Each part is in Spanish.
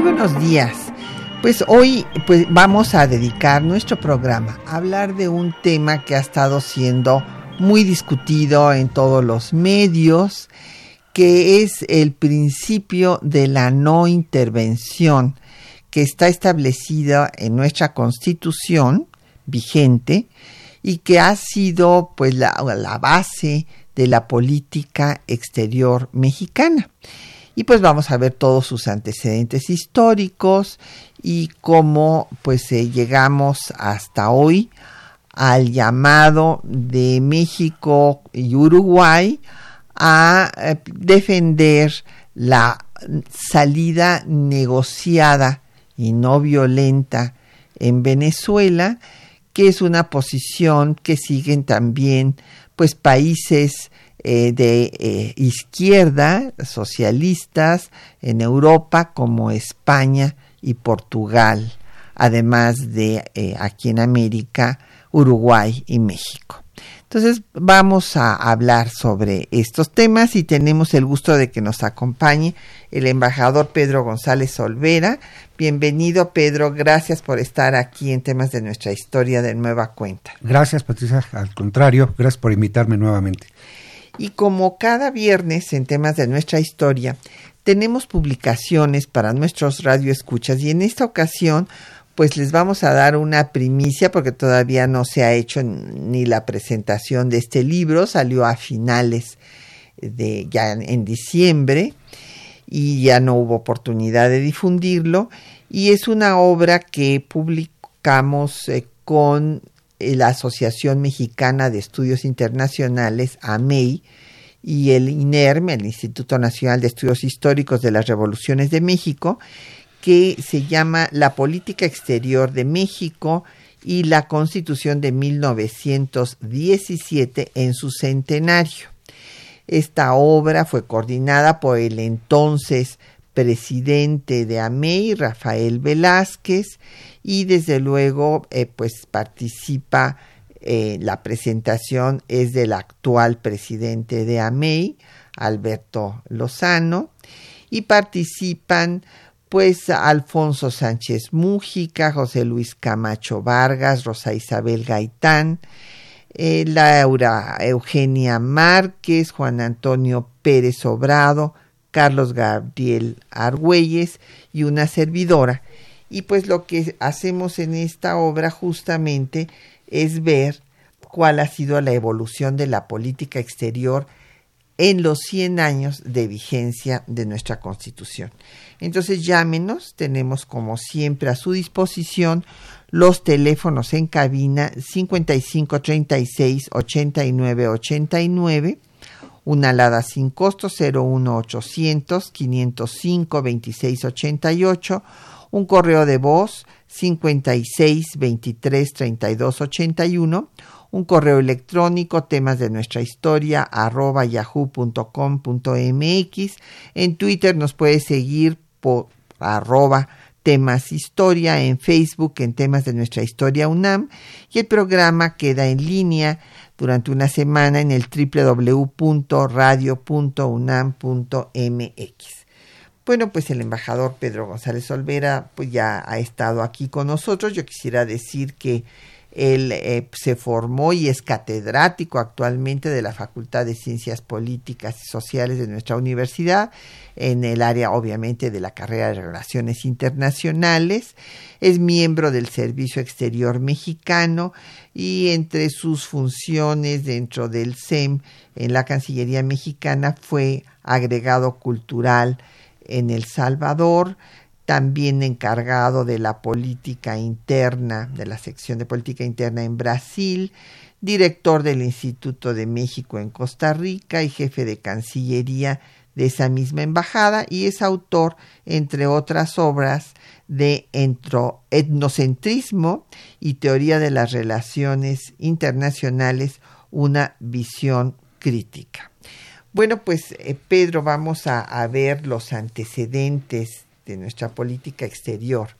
Buenos días. Pues hoy pues vamos a dedicar nuestro programa a hablar de un tema que ha estado siendo muy discutido en todos los medios, que es el principio de la no intervención que está establecido en nuestra Constitución vigente y que ha sido pues la base de la política exterior mexicana y pues vamos a ver todos sus antecedentes históricos y cómo pues eh, llegamos hasta hoy al llamado de México y Uruguay a eh, defender la salida negociada y no violenta en Venezuela, que es una posición que siguen también pues países eh, de eh, izquierda, socialistas, en Europa como España y Portugal, además de eh, aquí en América, Uruguay y México. Entonces vamos a hablar sobre estos temas y tenemos el gusto de que nos acompañe el embajador Pedro González Olvera. Bienvenido Pedro, gracias por estar aquí en temas de nuestra historia de nueva cuenta. Gracias Patricia, al contrario, gracias por invitarme nuevamente. Y como cada viernes en temas de nuestra historia, tenemos publicaciones para nuestros radioescuchas y en esta ocasión pues les vamos a dar una primicia porque todavía no se ha hecho ni la presentación de este libro, salió a finales de ya en diciembre y ya no hubo oportunidad de difundirlo. Y es una obra que publicamos eh, con la Asociación Mexicana de Estudios Internacionales, AMEI, y el INERM, el Instituto Nacional de Estudios Históricos de las Revoluciones de México, que se llama La Política Exterior de México y la Constitución de 1917 en su centenario. Esta obra fue coordinada por el entonces presidente de AMEI, Rafael Velázquez, y desde luego eh, pues participa eh, la presentación es del actual presidente de AMEI, Alberto Lozano, y participan pues Alfonso Sánchez Mújica, José Luis Camacho Vargas, Rosa Isabel Gaitán, eh, Laura Eugenia Márquez, Juan Antonio Pérez Obrado, Carlos Gabriel Argüelles y una servidora. Y pues lo que hacemos en esta obra justamente es ver cuál ha sido la evolución de la política exterior en los 100 años de vigencia de nuestra Constitución. Entonces llámenos, tenemos como siempre a su disposición los teléfonos en cabina 55 36 89 89, una alada sin costo 01 800 505 26 88 un correo de voz 56 23 32 81, un correo electrónico temas de nuestra historia arroba yahoo.com.mx, en Twitter nos puede seguir por arroba temas historia, en Facebook en temas de nuestra historia UNAM. Y el programa queda en línea durante una semana en el www.radio.unam.mx. Bueno, pues el embajador Pedro González Olvera pues ya ha estado aquí con nosotros. Yo quisiera decir que Él eh, se formó y es catedrático actualmente de la Facultad de Ciencias Políticas y Sociales de nuestra universidad, en el área obviamente de la carrera de Relaciones Internacionales. Es miembro del Servicio Exterior Mexicano y entre sus funciones dentro del SEM en la Cancillería Mexicana fue agregado cultural en El Salvador, también encargado de la política interna, de la sección de política interna en Brasil, director del Instituto de México en Costa Rica y jefe de Cancillería de esa misma embajada y es autor, entre otras obras, de etnocentrismo y teoría de las relaciones internacionales, una visión crítica. Bueno, pues eh, Pedro, vamos a ver los antecedentes de nuestra política exterior,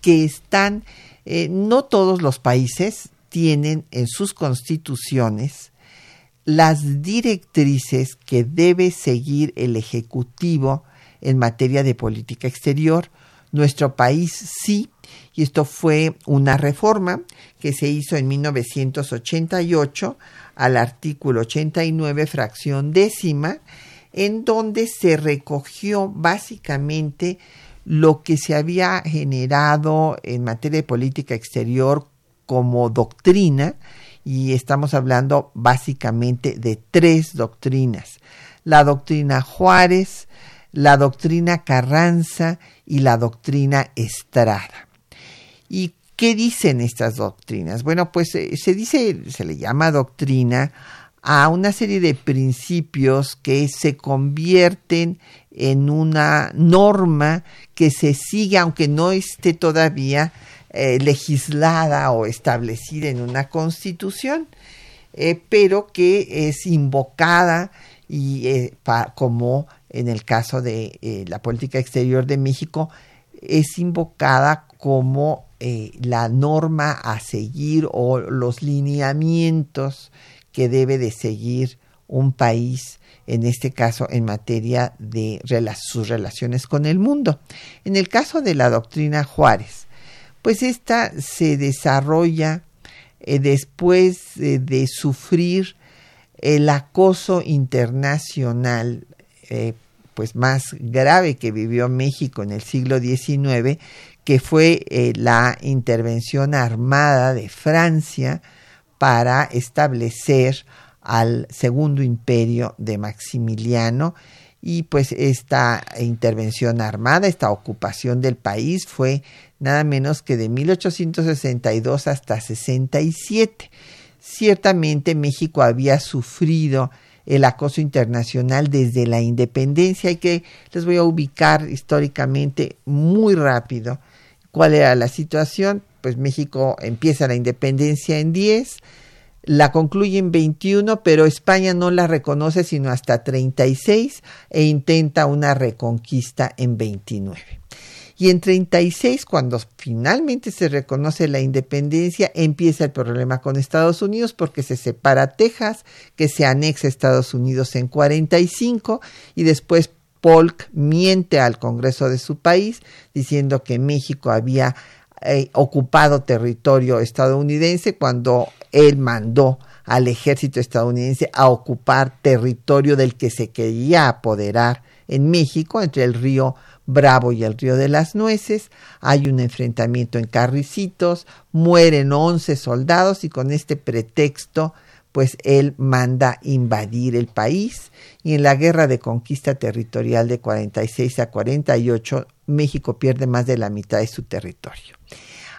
que están, eh, no todos los países tienen en sus constituciones las directrices que debe seguir el Ejecutivo en materia de política exterior. Nuestro país sí, y esto fue una reforma que se hizo en 1988 al artículo 89, fracción décima, en donde se recogió básicamente lo que se había generado en materia de política exterior como doctrina, y estamos hablando básicamente de tres doctrinas. La doctrina Juárez, la doctrina Carranza y la doctrina Estrada. ¿Y qué dicen estas doctrinas? Bueno, pues eh, se dice, se le llama doctrina a una serie de principios que se convierten en una norma que se sigue aunque no esté todavía eh, legislada o establecida en una constitución, eh, pero que es invocada y como en el caso de la política exterior de México, es invocada como la norma a seguir o los lineamientos que debe de seguir un país, en este caso en materia de sus relaciones con el mundo. En el caso de la doctrina Juárez, pues esta se desarrolla eh, después de sufrir el acoso internacional eh, pues más grave que vivió México en el siglo XIX, que fue eh, la intervención armada de Francia para establecer al segundo imperio de Maximiliano y pues esta intervención armada, esta ocupación del país fue nada menos que de 1862 hasta 67. Ciertamente México había sufrido el acoso internacional desde la independencia y que les voy a ubicar históricamente muy rápido cuál era la situación pues México empieza la independencia en 10, la concluye en 21, pero España no la reconoce sino hasta 36 e intenta una reconquista en 29. Y en 36, cuando finalmente se reconoce la independencia, empieza el problema con Estados Unidos porque se separa Texas, que se anexa a Estados Unidos en 45 y después Polk miente al Congreso de su país diciendo que México había eh, ocupado territorio estadounidense cuando él mandó al ejército estadounidense a ocupar territorio del que se quería apoderar en México, entre el río Bravo y el río de las Nueces. Hay un enfrentamiento en Carricitos, mueren 11 soldados y con este pretexto pues él manda invadir el país y en la guerra de conquista territorial de 46 a 48 México pierde más de la mitad de su territorio.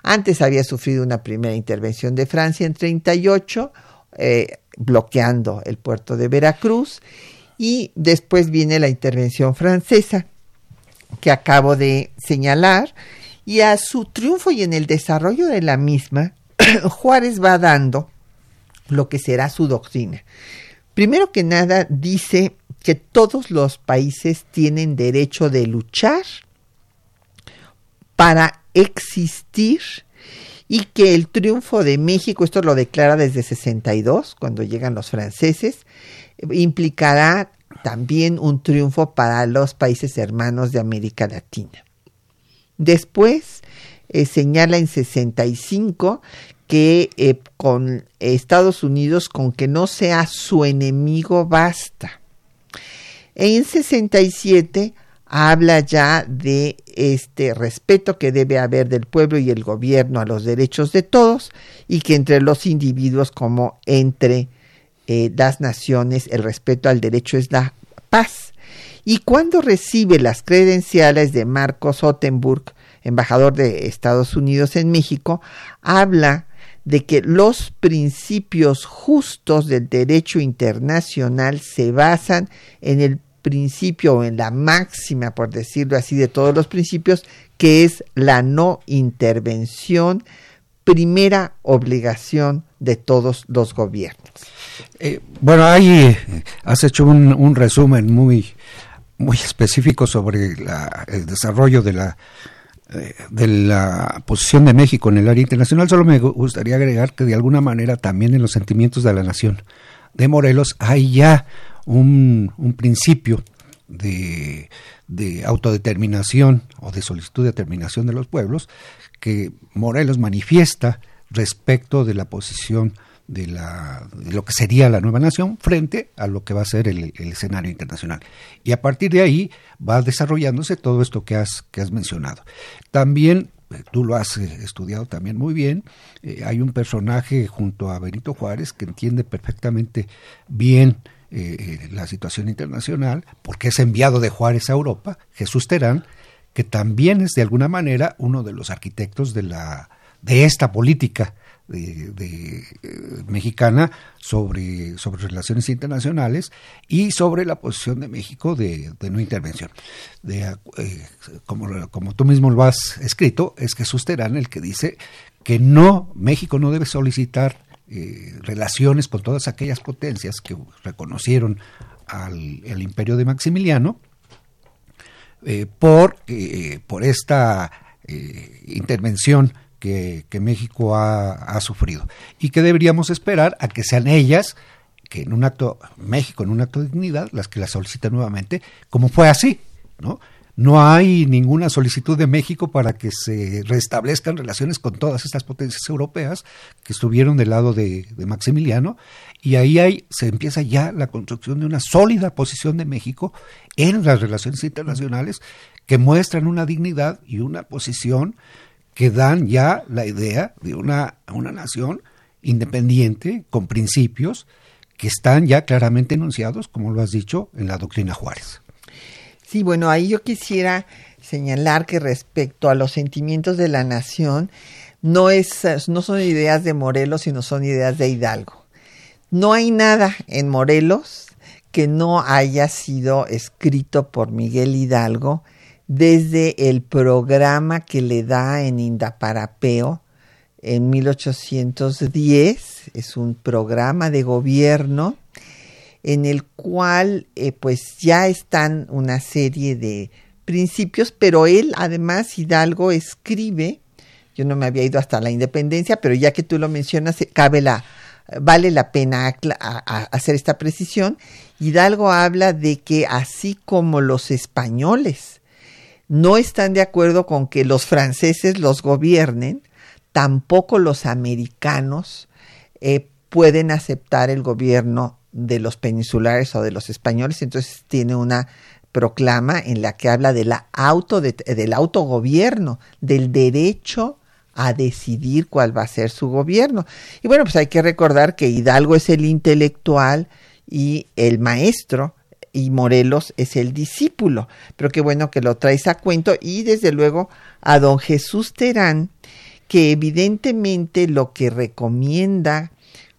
Antes había sufrido una primera intervención de Francia en 38, eh, bloqueando el puerto de Veracruz, y después viene la intervención francesa que acabo de señalar, y a su triunfo y en el desarrollo de la misma, Juárez va dando lo que será su doctrina. Primero que nada dice que todos los países tienen derecho de luchar para existir y que el triunfo de México, esto lo declara desde 62, cuando llegan los franceses, implicará también un triunfo para los países hermanos de América Latina. Después eh, señala en 65 que eh, con Estados Unidos, con que no sea su enemigo, basta. En 67 habla ya de este respeto que debe haber del pueblo y el gobierno a los derechos de todos y que entre los individuos como entre eh, las naciones el respeto al derecho es la paz. Y cuando recibe las credenciales de Marcos Ottenburg, embajador de Estados Unidos en México, habla de que los principios justos del derecho internacional se basan en el principio o en la máxima, por decirlo así, de todos los principios, que es la no intervención, primera obligación de todos los gobiernos. Eh, bueno, ahí eh, has hecho un, resumen muy, muy específico sobre el desarrollo de la, eh, de la posición de México en el área internacional. Solo me gustaría agregar que de alguna manera también en los sentimientos de la nación de Morelos hay ya un, un principio de, de, autodeterminación o de solicitud de determinación de los pueblos que Morelos manifiesta respecto de la posición de, la, de lo que sería la nueva nación frente a lo que va a ser el, escenario internacional. Y a partir de ahí va desarrollándose todo esto que has, que has mencionado. También eh, tú lo has eh, estudiado también muy bien, eh, hay un personaje junto a Benito Juárez que entiende perfectamente bien eh, la situación internacional, porque es enviado de Juárez a Europa, Jesús Terán, que también es de alguna manera uno de los arquitectos de, la, de esta política de, eh, mexicana sobre, sobre relaciones internacionales y sobre la posición de México de, no intervención. De, eh, como, como tú mismo lo has escrito, es Jesús Terán el que dice que no, México no debe solicitar eh, relaciones con todas aquellas potencias que reconocieron al imperio de Maximiliano eh, por, eh, por esta intervención que, México ha, sufrido. Y que deberíamos esperar a que sean ellas que en un acto México en un acto de dignidad las que la soliciten nuevamente como fue así no no hay ninguna solicitud de México para que se restablezcan relaciones con todas estas potencias europeas que estuvieron del lado de, Maximiliano y ahí hay, se empieza ya la construcción de una sólida posición de México en las relaciones internacionales que muestran una dignidad y una posición que dan ya la idea de una, una nación independiente, con principios, que están ya claramente enunciados, como lo has dicho, en la doctrina Juárez. Sí, bueno, ahí yo quisiera señalar que respecto a los sentimientos de la nación, no, es, no son ideas de Morelos, sino son ideas de Hidalgo. No hay nada en Morelos que no haya sido escrito por Miguel Hidalgo desde el programa que le da en Indaparapeo en 1810. Es un programa de gobierno en el cual eh, pues ya están una serie de principios, pero él además Hidalgo escribe, yo no me había ido hasta la independencia, pero ya que tú lo mencionas, eh, cabe la, vale la pena hacer esta precisión. Hidalgo habla de que así como los españoles no están de acuerdo con que los franceses los gobiernen, tampoco los americanos eh, pueden aceptar el gobierno de los peninsulares o de los españoles, entonces tiene una proclama en la que habla de la auto del autogobierno, del derecho a decidir cuál va a ser su gobierno. Y bueno, pues hay que recordar que Hidalgo es el intelectual y el maestro y Morelos es el discípulo. Pero qué bueno que lo traes a cuento y desde luego a don Jesús Terán, que evidentemente lo que recomienda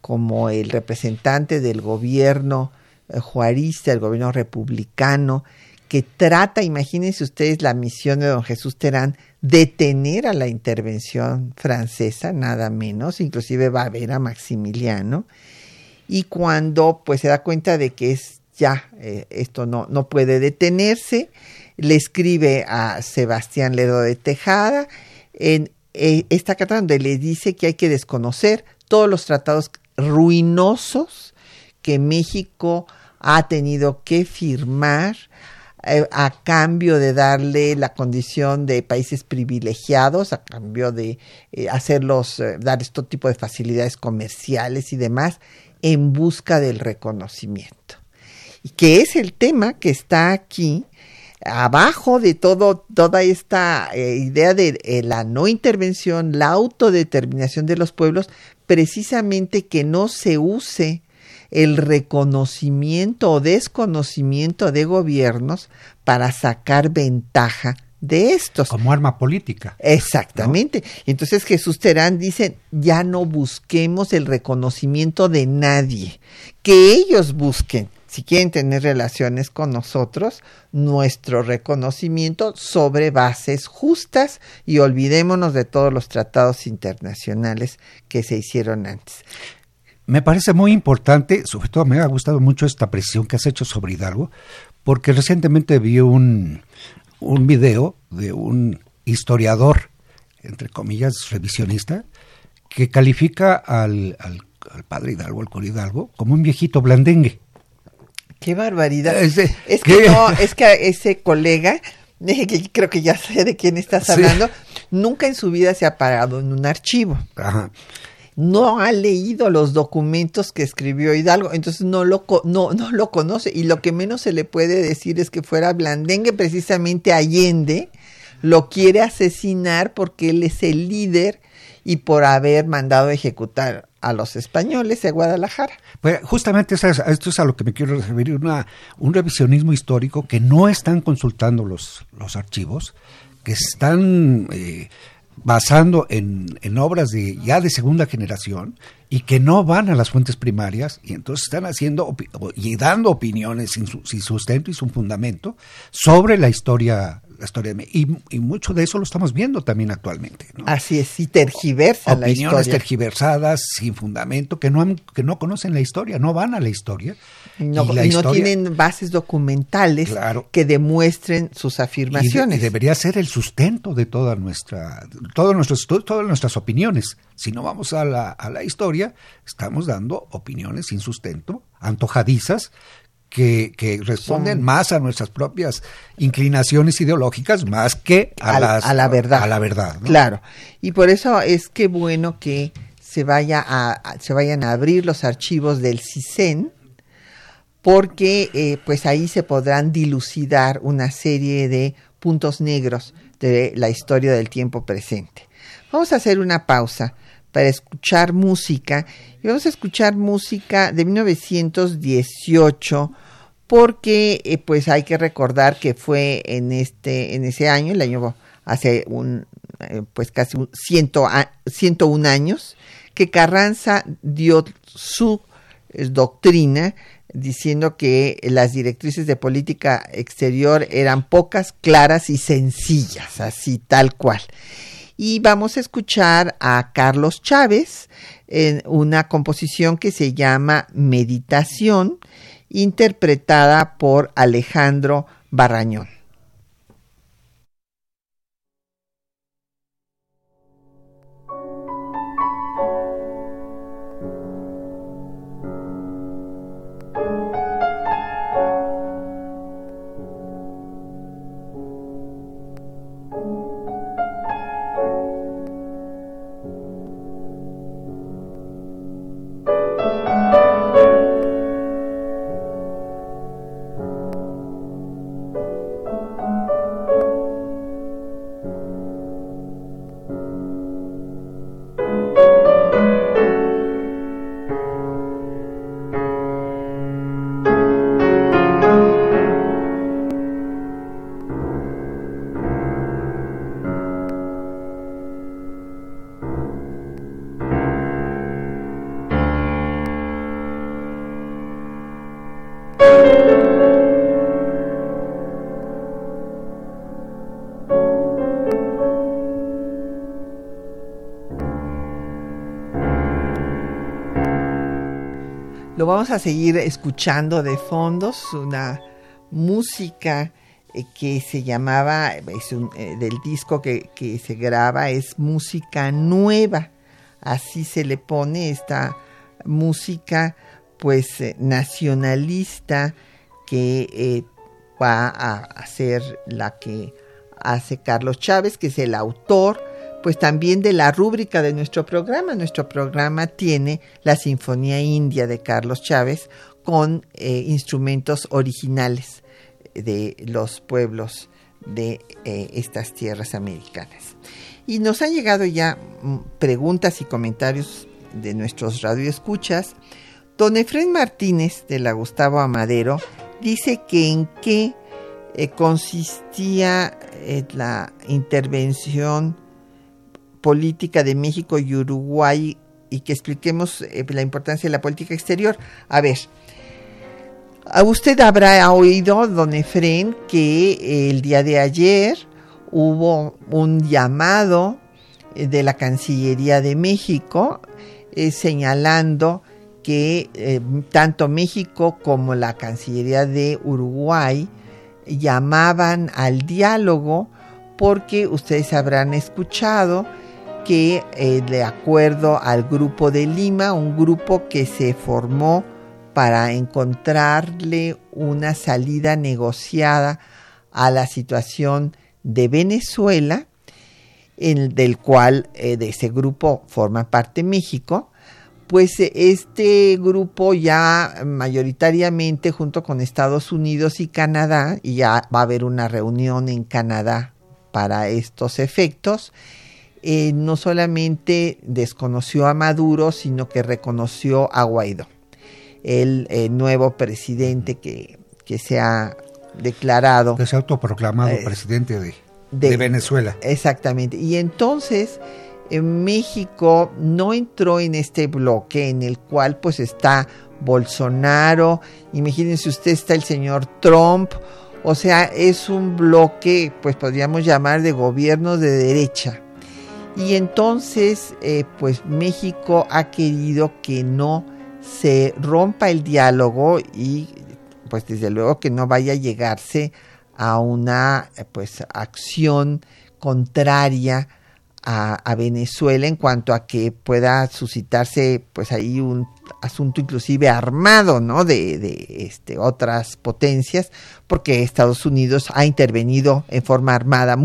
como el representante del gobierno eh, juarista, el gobierno republicano, que trata, imagínense ustedes la misión de don Jesús Terán, detener a la intervención francesa, nada menos, inclusive va a ver a Maximiliano, y cuando pues se da cuenta de que es ya eh, esto no, no puede detenerse, le escribe a Sebastián Ledo de Tejada en eh, esta carta donde le dice que hay que desconocer todos los tratados ruinosos que México ha tenido que firmar eh, a cambio de darle la condición de países privilegiados, a cambio de eh, hacerlos, eh, dar este tipo de facilidades comerciales y demás, en busca del reconocimiento. Y que es el tema que está aquí abajo de todo, toda esta idea de la no intervención, la autodeterminación de los pueblos, precisamente que no se use el reconocimiento o desconocimiento de gobiernos para sacar ventaja de estos. Como arma política. Exactamente. Entonces Jesús Terán dice, ya no busquemos el reconocimiento de nadie, que ellos busquen, si quieren tener relaciones con nosotros, nuestro reconocimiento sobre bases justas y olvidémonos de todos los tratados internacionales que se hicieron antes me parece muy importante, sobre todo me ha gustado mucho esta presión que has hecho sobre Hidalgo, porque recientemente vi un, un video de un historiador, entre comillas, revisionista, que califica al, al, padre Hidalgo, al cura Hidalgo, como un viejito blandengue. Qué barbaridad. Es, que no, es que ese colega, que creo que ya sé de quién estás hablando, nunca en su vida se ha parado en un archivo. Ajá. No ha leído los documentos que escribió Hidalgo, entonces no lo, no, no lo conoce. Y lo que menos se le puede decir es que fuera blandengue, precisamente Allende lo quiere asesinar porque él es el líder y por haber mandado ejecutar a los españoles de Guadalajara. Pues justamente esto es a lo que me quiero referir, una, un revisionismo histórico que no están consultando los, los archivos, que están eh, basando en, en, obras de ya de segunda generación y que no van a las fuentes primarias y entonces están haciendo y dando opiniones sin, sin sustento y sin fundamento sobre la historia la historia de y, y mucho de eso lo estamos viendo también actualmente así es y tergiversa opiniones la historia. tergiversadas sin fundamento que no que no conocen la historia no van a la historia no, y, no tienen bases documentales que demuestren sus afirmaciones. Y, debería ser el sustento de toda nuestra, todos nuestros, todas nuestras opiniones. Si no vamos a la, a la historia, estamos dando opiniones sin sustento, antojadizas, que, que, responden más a nuestras propias inclinaciones ideológicas más que a, la verdad. A la verdad Claro. Y por eso es que bueno que se, vaya a, se vayan a abrir los archivos del CISEN porque eh, pues ahí se podrán dilucidar una serie de puntos negros de la historia del tiempo presente. Vamos a hacer una pausa para escuchar música y vamos a escuchar música de 1918 porque eh, pues hay que recordar que fue en este en ese año el año hace un eh, pues casi un ciento, 101 años que Carranza dio su doctrina diciendo que las directrices de política exterior eran pocas, claras y sencillas, así tal cual. Y vamos a escuchar a Carlos Chávez en una composición que se llama Meditación, interpretada por Alejandro Barrañón. Lo vamos a seguir escuchando de fondos, una música eh, que se llamaba, es eh, del disco que, se graba, es música nueva, así se le pone esta música pues eh, nacionalista que va a ser la que hace Carlos Chávez, que es el autor, pues también de la rúbrica de nuestro programa. Nuestro programa tiene la Sinfonía India de Carlos Chávez con eh, instrumentos originales de los pueblos de eh, estas tierras americanas. Y nos han llegado ya mm, preguntas y comentarios de nuestros radioescuchas. Don Efren Martínez de la Gustavo Amadero dice que en qué eh, consistía la intervención política de México y Uruguay y que expliquemos eh, la importancia de la política exterior. A ver, usted habrá oído, don Efren, que el día de ayer hubo un llamado de la Cancillería de México señalando que tanto México como la Cancillería de Uruguay llamaban al diálogo porque ustedes habrán escuchado que eh, de acuerdo al grupo de Lima, un grupo que se formó para encontrarle una salida negociada a la situación de Venezuela, en, del cual eh, de ese grupo forma parte México, pues eh, este grupo ya mayoritariamente junto con Estados Unidos y Canadá, y ya va a haber una reunión en Canadá para estos efectos, eh, no solamente desconoció a Maduro, sino que reconoció a Guaidó, el, eh, nuevo presidente que, que, se ha declarado. Que se ha autoproclamado presidente de, de Venezuela. Exactamente. Y entonces México no entró en este bloque en el cual pues está Bolsonaro, imagínense usted está el señor Trump, o sea, es un bloque pues podríamos llamar de gobierno de derecha. Y entonces eh, pues México ha querido que no se rompa el diálogo y pues desde luego que no vaya a llegarse a una pues acción contraria a, Venezuela en cuanto a que pueda suscitarse pues ahí un asunto inclusive armado no de, este, otras potencias porque Estados Unidos ha intervenido en forma armada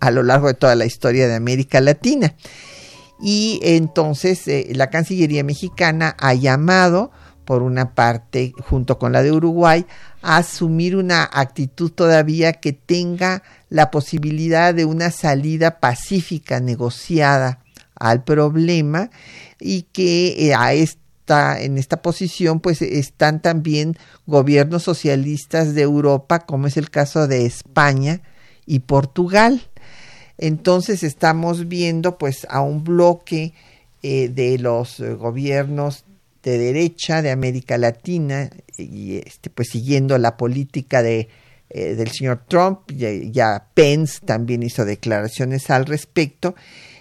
a lo largo de toda la historia de América Latina. Y entonces eh, la Cancillería mexicana ha llamado por una parte junto con la de Uruguay a asumir una actitud todavía que tenga la posibilidad de una salida pacífica, negociada al problema y que eh, a esta, en esta posición pues están también gobiernos socialistas de Europa, como es el caso de España y Portugal. Entonces estamos viendo pues a un bloque eh, de los gobiernos de derecha de América Latina y este, pues siguiendo la política de eh, del señor Trump, ya, Pence también hizo declaraciones al respecto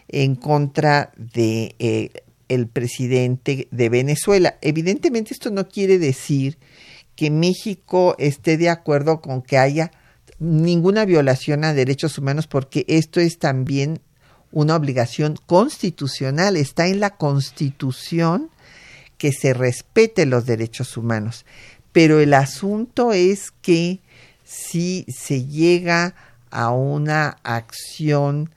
en contra de eh, el presidente de Venezuela. Evidentemente esto no quiere decir que México esté de acuerdo con que haya ninguna violación a derechos humanos porque esto es también una obligación constitucional, está en la constitución que se respete los derechos humanos. Pero el asunto es que si se llega a una acción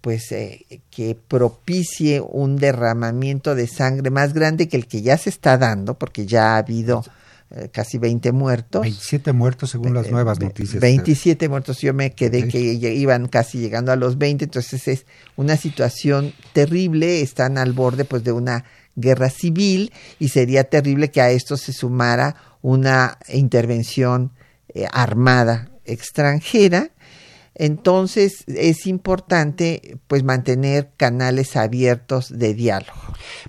pues eh, que propicie un derramamiento de sangre más grande que el que ya se está dando, porque ya ha habido eh, casi 20 muertos. 27 muertos según las nuevas noticias. 27 muertos, yo me quedé que iban casi llegando a los 20, entonces es una situación terrible, están al borde pues de una guerra civil y sería terrible que a esto se sumara una intervención eh, armada extranjera, entonces es importante pues mantener canales abiertos de diálogo.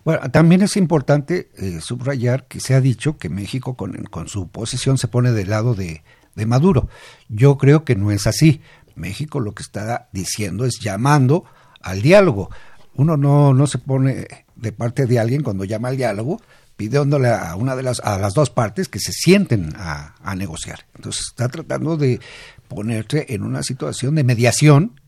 Bueno, también es importante eh, subrayar que se ha dicho que México con, con su posición se pone del lado de, de, Maduro. Yo creo que no es así. México lo que está diciendo es llamando al diálogo. Uno no, no se pone de parte de alguien cuando llama al diálogo, pidiéndole a una de las a las dos partes que se sienten a, a negociar. Entonces está tratando de ponerse en una situación de mediación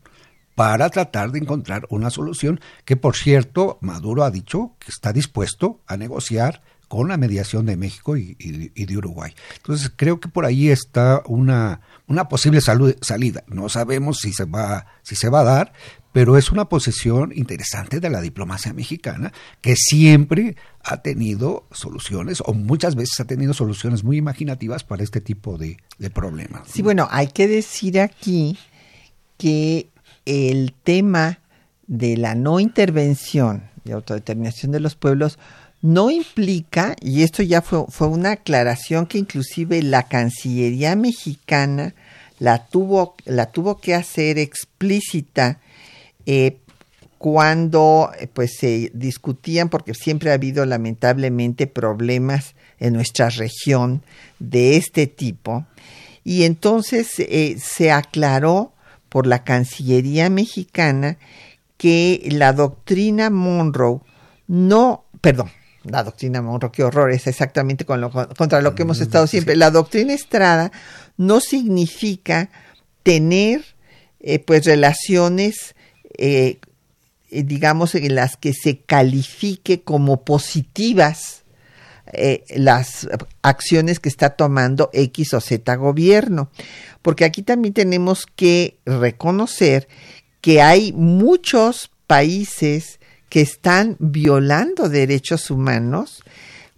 para tratar de encontrar una solución que por cierto Maduro ha dicho que está dispuesto a negociar con la mediación de México y, de Uruguay. Entonces creo que por ahí está una, una posible salida. No sabemos si se va, si se va a dar, pero es una posición interesante de la diplomacia mexicana que siempre ha tenido soluciones o muchas veces ha tenido soluciones muy imaginativas para este tipo de, problemas. Sí, bueno, hay que decir aquí que el tema de la no intervención y autodeterminación de los pueblos no implica, y esto ya fue, fue una aclaración que inclusive la Cancillería mexicana la tuvo, la tuvo que hacer explícita eh, cuando eh, pues se discutían, porque siempre ha habido lamentablemente problemas en nuestra región de este tipo, y entonces eh, se aclaró por la Cancillería mexicana que la doctrina Monroe no, perdón, la doctrina Monroe, qué horror, es exactamente con lo, contra lo que hemos estado siempre. La doctrina Estrada no significa tener eh, pues relaciones, eh, eh, digamos, en las que se califique como positivas las acciones que está tomando X o Z gobierno. Porque aquí también tenemos que reconocer que hay muchos países que están violando derechos humanos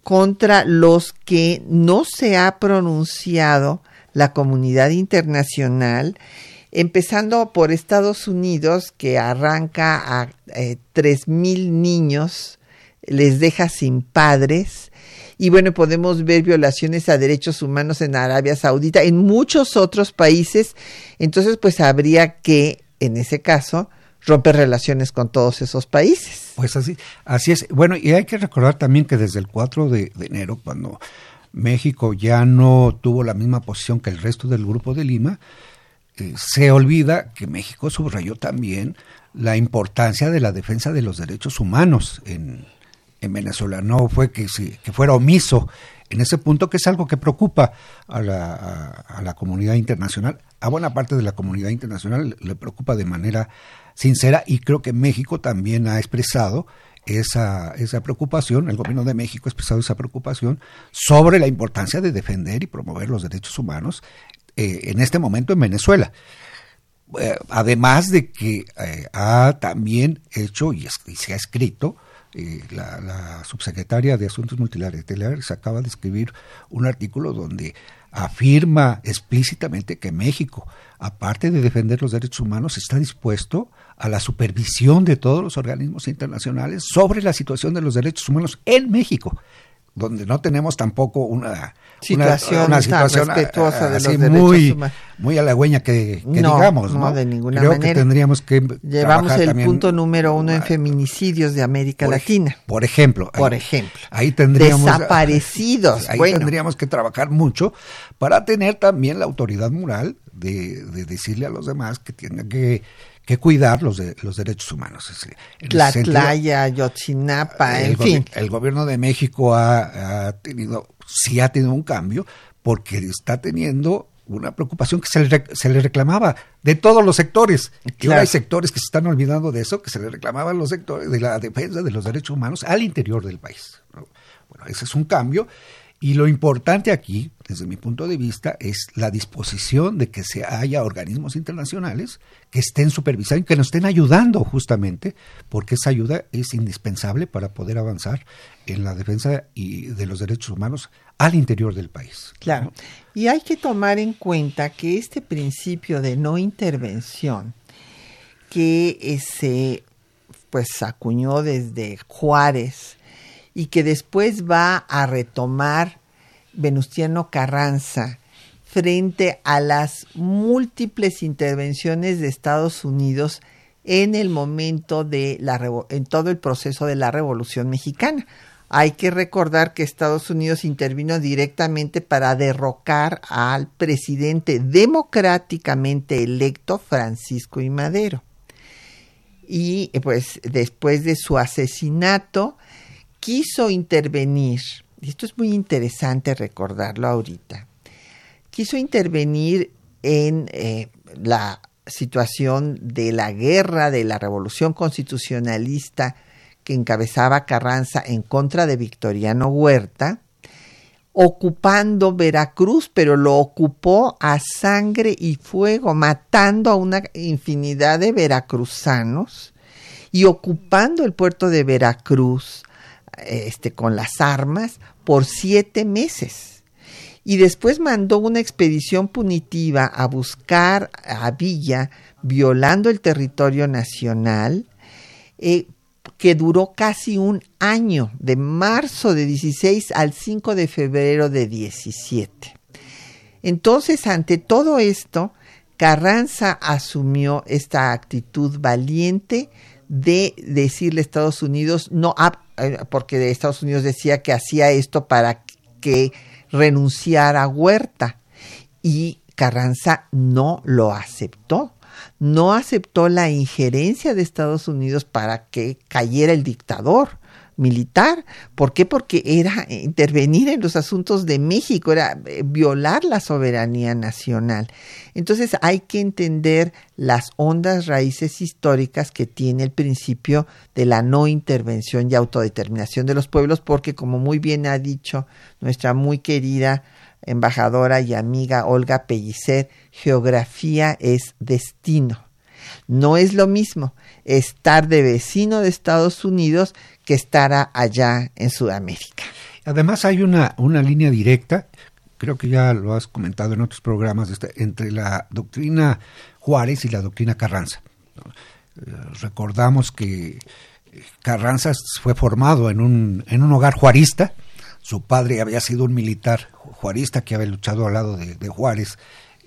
contra los que no se ha pronunciado la comunidad internacional, empezando por Estados Unidos, que arranca a eh, tres mil niños, les deja sin padres, y bueno, podemos ver violaciones a derechos humanos en Arabia Saudita, en muchos otros países, entonces pues habría que, en ese caso, romper relaciones con todos esos países. Pues así, así es. Bueno, y hay que recordar también que desde el 4 de, enero, cuando México ya no tuvo la misma posición que el resto del Grupo de Lima, eh, se olvida que México subrayó también la importancia de la defensa de los derechos humanos en, en Venezuela. No fue que, que fuera omiso en ese punto, que es algo que preocupa a la, a la comunidad internacional. A buena parte de la comunidad internacional le preocupa de manera sincera y creo que México también ha expresado esa, esa preocupación, el gobierno de México ha expresado esa preocupación sobre la importancia de defender y promover los derechos humanos eh, en este momento en Venezuela. Eh, además de que eh, ha también hecho y, se ha escrito, la, la, subsecretaria de Asuntos Multilaterales acaba de escribir un artículo donde afirma explícitamente que México, aparte de defender los derechos humanos, está dispuesto a la supervisión de todos los organismos internacionales sobre la situación de los derechos humanos en México, donde no tenemos tampoco una situación, una, situación respetuosa de los muy, muy halagüeña que, que digamos, ¿no? de ninguna Creo manera. que tendríamos que llevamos el punto número uno en feminicidios de América Latina. Por ejemplo, por ejemplo, ahí tendríamos desaparecidos. Ahí tendríamos que trabajar mucho para tener también la autoridad moral de, de decirle a los demás que tienen que que cuidar los, de, los derechos humanos. La Tlaya, Yotzinapa, en fin. El gobierno de México ha, tenido, sí ha tenido un cambio, porque está teniendo una preocupación que se le, se le reclamaba de todos los sectores. Y ahora hay sectores que se están olvidando de eso, que se le reclamaban los sectores de la defensa de los derechos humanos al interior del país. Bueno, ese es un cambio y lo importante aquí, desde mi punto de vista, es la disposición de que se haya organismos internacionales que estén supervisando y que nos estén ayudando justamente, porque esa ayuda es indispensable para poder avanzar en la defensa y de los derechos humanos al interior del país. Claro. Y hay que tomar en cuenta que este principio de no intervención que se pues acuñó desde Juárez y que después va a retomar Venustiano Carranza frente a las múltiples intervenciones de Estados Unidos en el momento de la en todo el proceso de la Revolución Mexicana. Hay que recordar que Estados Unidos intervino directamente para derrocar al presidente democráticamente electo Francisco I. Madero. Y pues después de su asesinato, quiso intervenir, y esto es muy interesante recordarlo ahorita, quiso intervenir en eh, la situación de la guerra, de la revolución constitucionalista que encabezaba Carranza en contra de Victoriano Huerta, ocupando Veracruz, pero lo ocupó a sangre y fuego, matando a una infinidad de veracruzanos y ocupando el puerto de Veracruz este, con las armas por siete meses. Y después mandó una expedición punitiva a buscar a Villa, violando el territorio nacional, eh, que duró casi un año, de marzo de 16 al 5 de febrero de 17. Entonces, ante todo esto, Carranza asumió esta actitud valiente de decirle a Estados Unidos, no, ah, eh, porque Estados Unidos decía que hacía esto para que renunciara a Huerta. Y Carranza no lo aceptó no aceptó la injerencia de Estados Unidos para que cayera el dictador militar. ¿Por qué? Porque era intervenir en los asuntos de México, era eh, violar la soberanía nacional. Entonces hay que entender las hondas raíces históricas que tiene el principio de la no intervención y autodeterminación de los pueblos, porque como muy bien ha dicho nuestra muy querida embajadora y amiga Olga Pellicer, geografía es destino. No es lo mismo estar de vecino de Estados Unidos que estar allá en Sudamérica. Además hay una, una línea directa, creo que ya lo has comentado en otros programas, este, entre la doctrina Juárez y la doctrina Carranza. Eh, recordamos que Carranza fue formado en un, en un hogar juarista, su padre había sido un militar juarista que había luchado al lado de, Juárez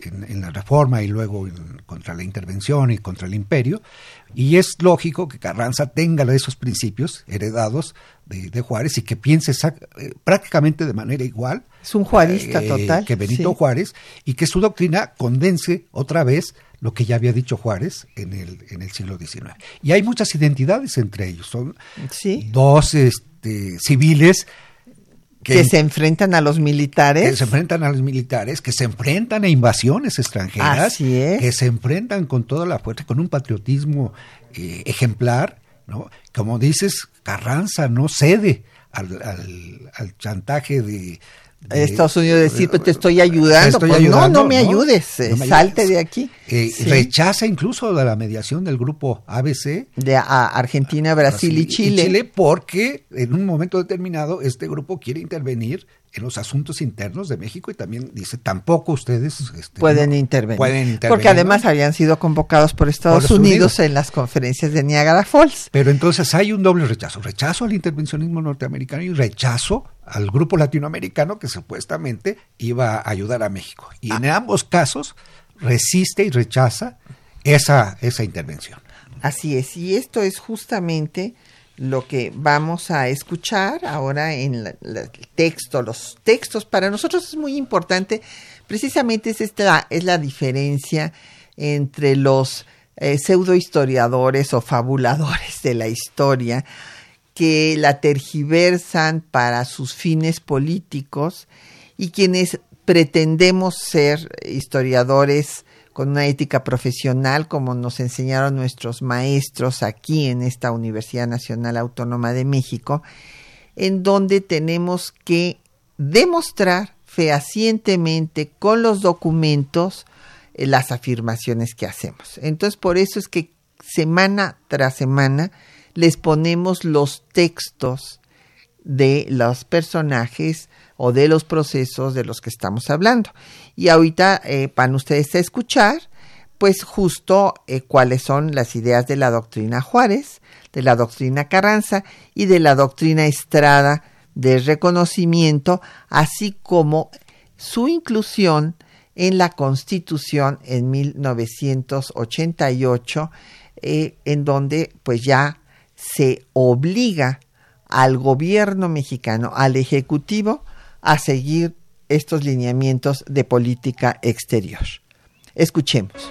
en, la reforma y luego contra la intervención y contra el imperio. Y es lógico que Carranza tenga esos principios heredados de, Juárez y que piense eh, prácticamente de manera igual. Es un juarista eh, total. Que Benito Juárez y que su doctrina condense otra vez lo que ya había dicho Juárez en el, en el siglo XIX. Y hay muchas identidades entre ellos. Son dos este, civiles que, se enfrentan a los militares. Que se enfrentan a los militares, que se enfrentan a invasiones extranjeras, que se enfrentan con toda la fuerza, con un patriotismo eh, ejemplar, ¿no? Como dices, Carranza no cede al, al chantaje de, Estados Unidos decir, pues te estoy ayudando. Pues, no, no me ayudes, eh, salte de aquí. Eh, rechaza incluso la mediación del grupo ABC. De Argentina, Brasil, y Chile. Y Chile porque en un momento determinado este grupo quiere intervenir en los asuntos internos de México y también dice tampoco ustedes este, pueden, intervenir, porque además habían sido convocados por Estados Unidos, en las conferencias de Niagara Falls. Pero entonces hay un doble rechazo rechazo al intervencionismo norteamericano y rechazo al grupo latinoamericano que supuestamente iba a ayudar a México. Y en ah. ambos casos resiste y rechaza esa esa intervención. Así es y esto es justamente lo que vamos a escuchar ahora en el texto, los textos. Para nosotros es muy importante, precisamente es esta es la diferencia entre los eh, pseudohistoriadores o fabuladores de la historia que la tergiversan para sus fines políticos y quienes pretendemos ser historiadores con una ética profesional como nos enseñaron nuestros maestros aquí en esta Universidad Nacional Autónoma de México, en donde tenemos que demostrar fehacientemente con los documentos eh, las afirmaciones que hacemos. Entonces, por eso es que semana tras semana les ponemos los textos de los personajes o de los procesos de los que estamos hablando. Y ahorita eh, van ustedes a escuchar, pues justo eh, cuáles son las ideas de la doctrina Juárez, de la doctrina Carranza y de la doctrina Estrada de reconocimiento, así como su inclusión en la Constitución en 1988, eh, en donde pues ya se obliga al gobierno mexicano, al Ejecutivo, a seguir estos lineamientos de política exterior. Escuchemos.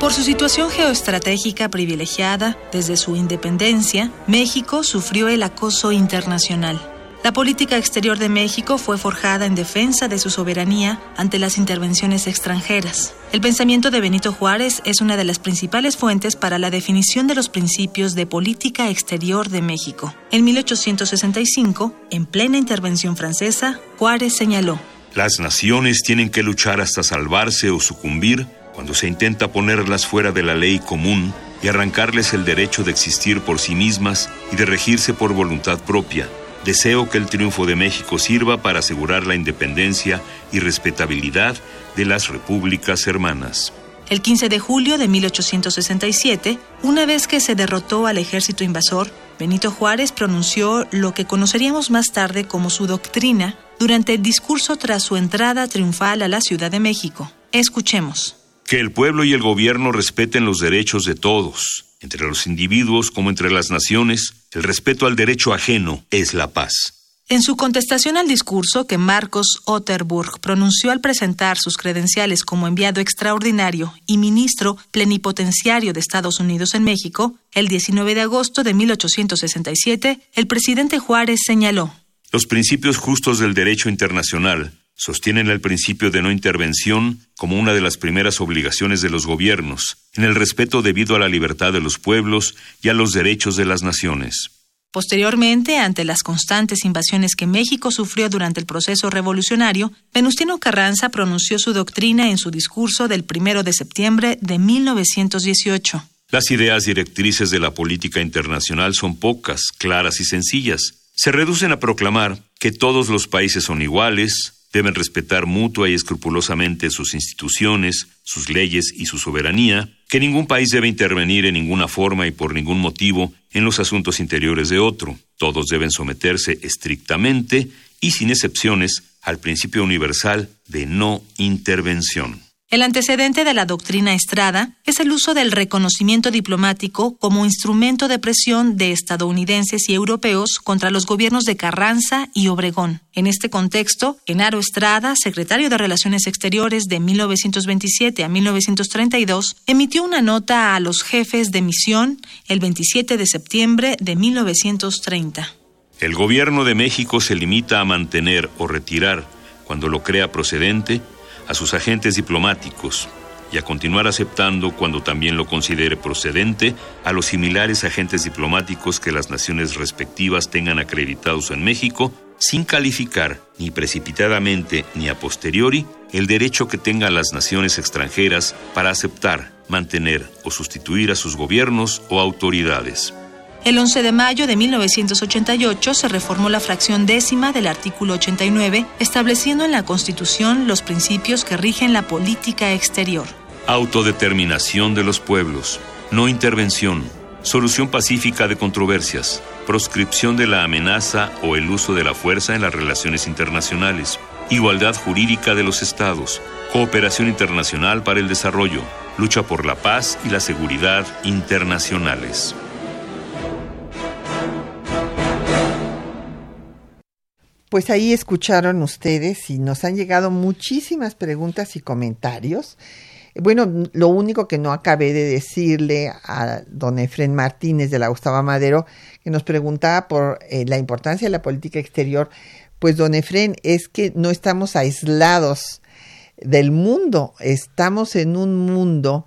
Por su situación geoestratégica privilegiada, desde su independencia, México sufrió el acoso internacional La política exterior de México fue forjada en defensa de su soberanía ante las intervenciones extranjeras. El pensamiento de Benito Juárez es una de las principales fuentes para la definición de los principios de política exterior de México. En 1865, en plena intervención francesa, Juárez señaló, Las naciones tienen que luchar hasta salvarse o sucumbir cuando se intenta ponerlas fuera de la ley común y arrancarles el derecho de existir por sí mismas y de regirse por voluntad propia Deseo que el triunfo de México sirva para asegurar la independencia y respetabilidad de las repúblicas hermanas. El 15 de julio de 1867, una vez que se derrotó al ejército invasor, Benito Juárez pronunció lo que conoceríamos más tarde como su doctrina durante el discurso tras su entrada triunfal a la Ciudad de México. Escuchemos. Que el pueblo y el gobierno respeten los derechos de todos entre los individuos como entre las naciones, el respeto al derecho ajeno es la paz. En su contestación al discurso que Marcos Otterburg pronunció al presentar sus credenciales como enviado extraordinario y ministro plenipotenciario de Estados Unidos en México, el 19 de agosto de 1867, el presidente Juárez señaló: Los principios justos del derecho internacional sostienen el principio de no intervención como una de las primeras obligaciones de los gobiernos, en el respeto debido a la libertad de los pueblos y a los derechos de las naciones. Posteriormente, ante las constantes invasiones que México sufrió durante el proceso revolucionario, Venustiano Carranza pronunció su doctrina en su discurso del 1 de septiembre de 1918. Las ideas directrices de la política internacional son pocas, claras y sencillas. Se reducen a proclamar que todos los países son iguales, deben respetar mutua y escrupulosamente sus instituciones, sus leyes y su soberanía, que ningún país debe intervenir en ninguna forma y por ningún motivo en los asuntos interiores de otro. Todos deben someterse estrictamente y sin excepciones al principio universal de no intervención. El antecedente de la doctrina Estrada es el uso del reconocimiento diplomático como instrumento de presión de estadounidenses y europeos contra los gobiernos de Carranza y Obregón. En este contexto, Genaro Estrada, secretario de Relaciones Exteriores de 1927 a 1932, emitió una nota a los jefes de misión el 27 de septiembre de 1930. El gobierno de México se limita a mantener o retirar, cuando lo crea procedente, a sus agentes diplomáticos y a continuar aceptando, cuando también lo considere procedente, a los similares agentes diplomáticos que las naciones respectivas tengan acreditados en México, sin calificar ni precipitadamente ni a posteriori el derecho que tengan las naciones extranjeras para aceptar, mantener o sustituir a sus gobiernos o autoridades. El 11 de mayo de 1988 se reformó la fracción décima del artículo 89, estableciendo en la Constitución los principios que rigen la política exterior. Autodeterminación de los pueblos, no intervención, solución pacífica de controversias, proscripción de la amenaza o el uso de la fuerza en las relaciones internacionales, igualdad jurídica de los estados, cooperación internacional para el desarrollo, lucha por la paz y la seguridad internacionales. Pues ahí escucharon ustedes y nos han llegado muchísimas preguntas y comentarios. Bueno, lo único que no acabé de decirle a don Efren Martínez de la Gustavo Madero, que nos preguntaba por eh, la importancia de la política exterior, pues don Efren, es que no estamos aislados del mundo, estamos en un mundo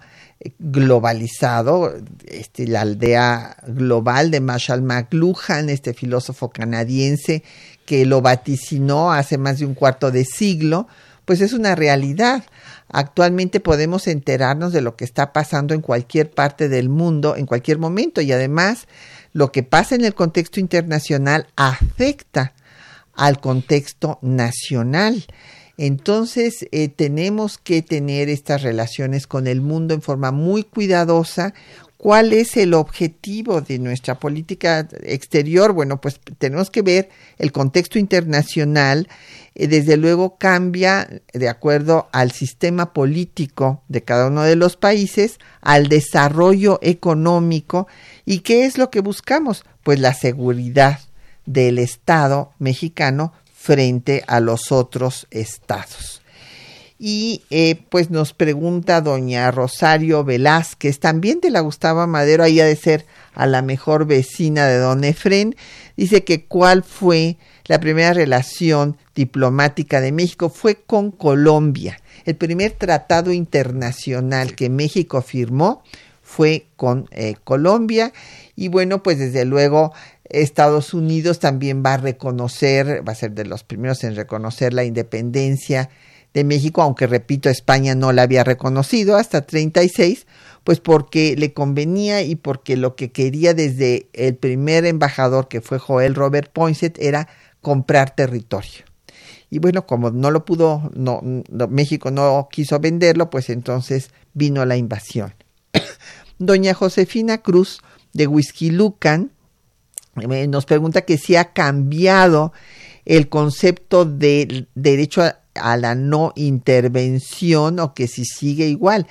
globalizado, este, la aldea global de Marshall McLuhan, este filósofo canadiense que lo vaticinó hace más de un cuarto de siglo, pues es una realidad. Actualmente podemos enterarnos de lo que está pasando en cualquier parte del mundo, en cualquier momento, y además lo que pasa en el contexto internacional afecta al contexto nacional. Entonces eh, tenemos que tener estas relaciones con el mundo en forma muy cuidadosa. ¿Cuál es el objetivo de nuestra política exterior? Bueno, pues tenemos que ver el contexto internacional. Eh, desde luego cambia de acuerdo al sistema político de cada uno de los países, al desarrollo económico. ¿Y qué es lo que buscamos? Pues la seguridad del Estado mexicano frente a los otros estados. Y eh, pues nos pregunta doña Rosario Velázquez, también de la Gustavo Madero, ahí ha de ser a la mejor vecina de don Efren, dice que cuál fue la primera relación diplomática de México. Fue con Colombia. El primer tratado internacional que México firmó fue con eh, Colombia. Y bueno, pues desde luego Estados Unidos también va a reconocer, va a ser de los primeros en reconocer la independencia de México, aunque repito, España no la había reconocido hasta 36, pues porque le convenía y porque lo que quería desde el primer embajador que fue Joel Robert Poinsett era comprar territorio. Y bueno, como no lo pudo, no, México no quiso venderlo, pues entonces vino la invasión. Doña Josefina Cruz de Whisky Lucan eh, nos pregunta que si ha cambiado el concepto de derecho a, a la no intervención o que si sigue igual.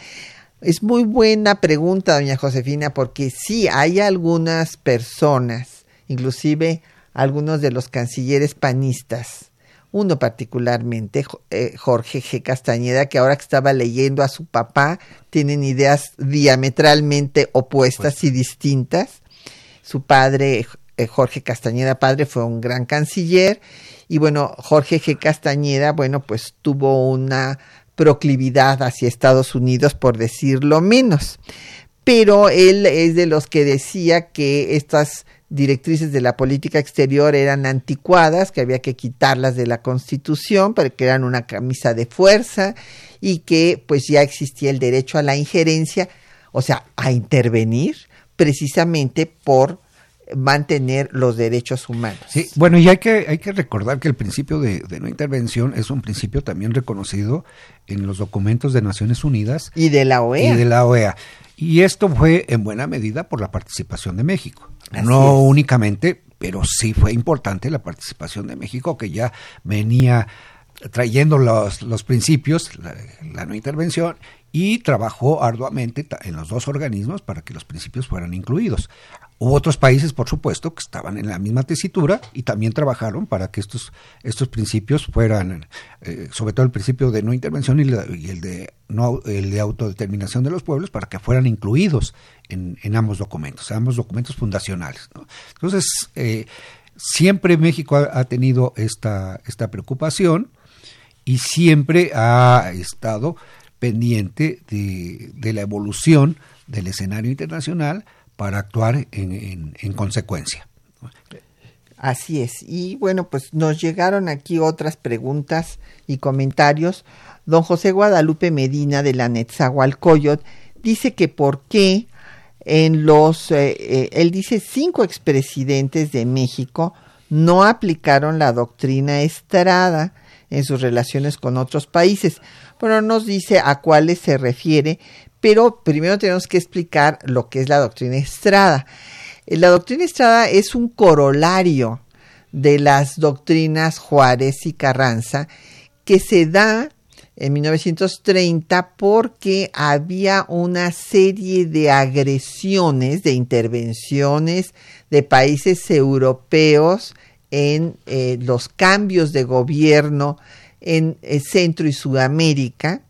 Es muy buena pregunta, doña Josefina, porque sí hay algunas personas, inclusive algunos de los cancilleres panistas, uno particularmente, eh, Jorge G. Castañeda, que ahora que estaba leyendo a su papá, tienen ideas diametralmente opuestas y distintas. Su padre, Jorge Castañeda padre, fue un gran canciller y bueno, Jorge G. Castañeda, bueno, pues tuvo una proclividad hacia Estados Unidos, por decirlo menos. Pero él es de los que decía que estas directrices de la política exterior eran anticuadas, que había que quitarlas de la Constitución, porque eran una camisa de fuerza y que pues ya existía el derecho a la injerencia, o sea, a intervenir precisamente por mantener los derechos humanos. Sí, bueno, y hay que, hay que recordar que el principio de, no intervención es un principio también reconocido en los documentos de Naciones Unidas. Y de la OEA. Y de la OEA. Y esto fue en buena medida por la participación de México. no únicamente, pero sí fue importante la participación de México, que ya venía trayendo los, los principios, la no intervención, y trabajó arduamente en los dos organismos para que los principios fueran incluidos. Hubo otros países, por supuesto, que estaban en la misma tesitura y también trabajaron para que estos, estos principios fueran, eh, sobre todo el principio de no intervención y, el, de no, el de autodeterminación de los pueblos, para que fueran incluidos en, ambos documentos, ambos documentos fundacionales. Entonces, eh, siempre México ha, tenido esta, esta preocupación y siempre ha estado pendiente de, de la evolución del escenario internacional para actuar en, en, consecuencia. Así es. Y bueno, pues nos llegaron aquí otras preguntas y comentarios. Don José Guadalupe Medina de la Netzahualcoyot dice que por qué en los, eh, eh, él dice cinco expresidentes de México no aplicaron la doctrina Estrada en sus relaciones con otros países. Bueno, nos dice a cuáles se refiere, pero primero tenemos que explicar lo que es la doctrina Estrada. Eh, la doctrina Estrada es un corolario de las doctrinas Juárez y Carranza que se da en 1930 porque había una serie de agresiones, de intervenciones de países europeos en eh, los cambios de gobierno en eh, Centro y Sudamérica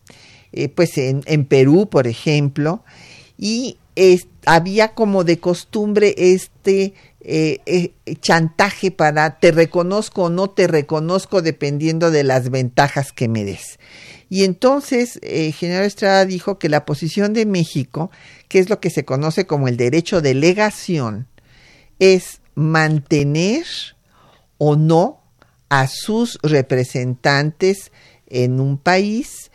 eh, pues en, Perú, por ejemplo, y había como de costumbre este eh, eh, chantaje para te reconozco o no te reconozco dependiendo de las ventajas que me des. Y entonces General Estrada dijo que la posición de México, que es lo que se conoce como el derecho de legación, es mantener o no a sus representantes en un país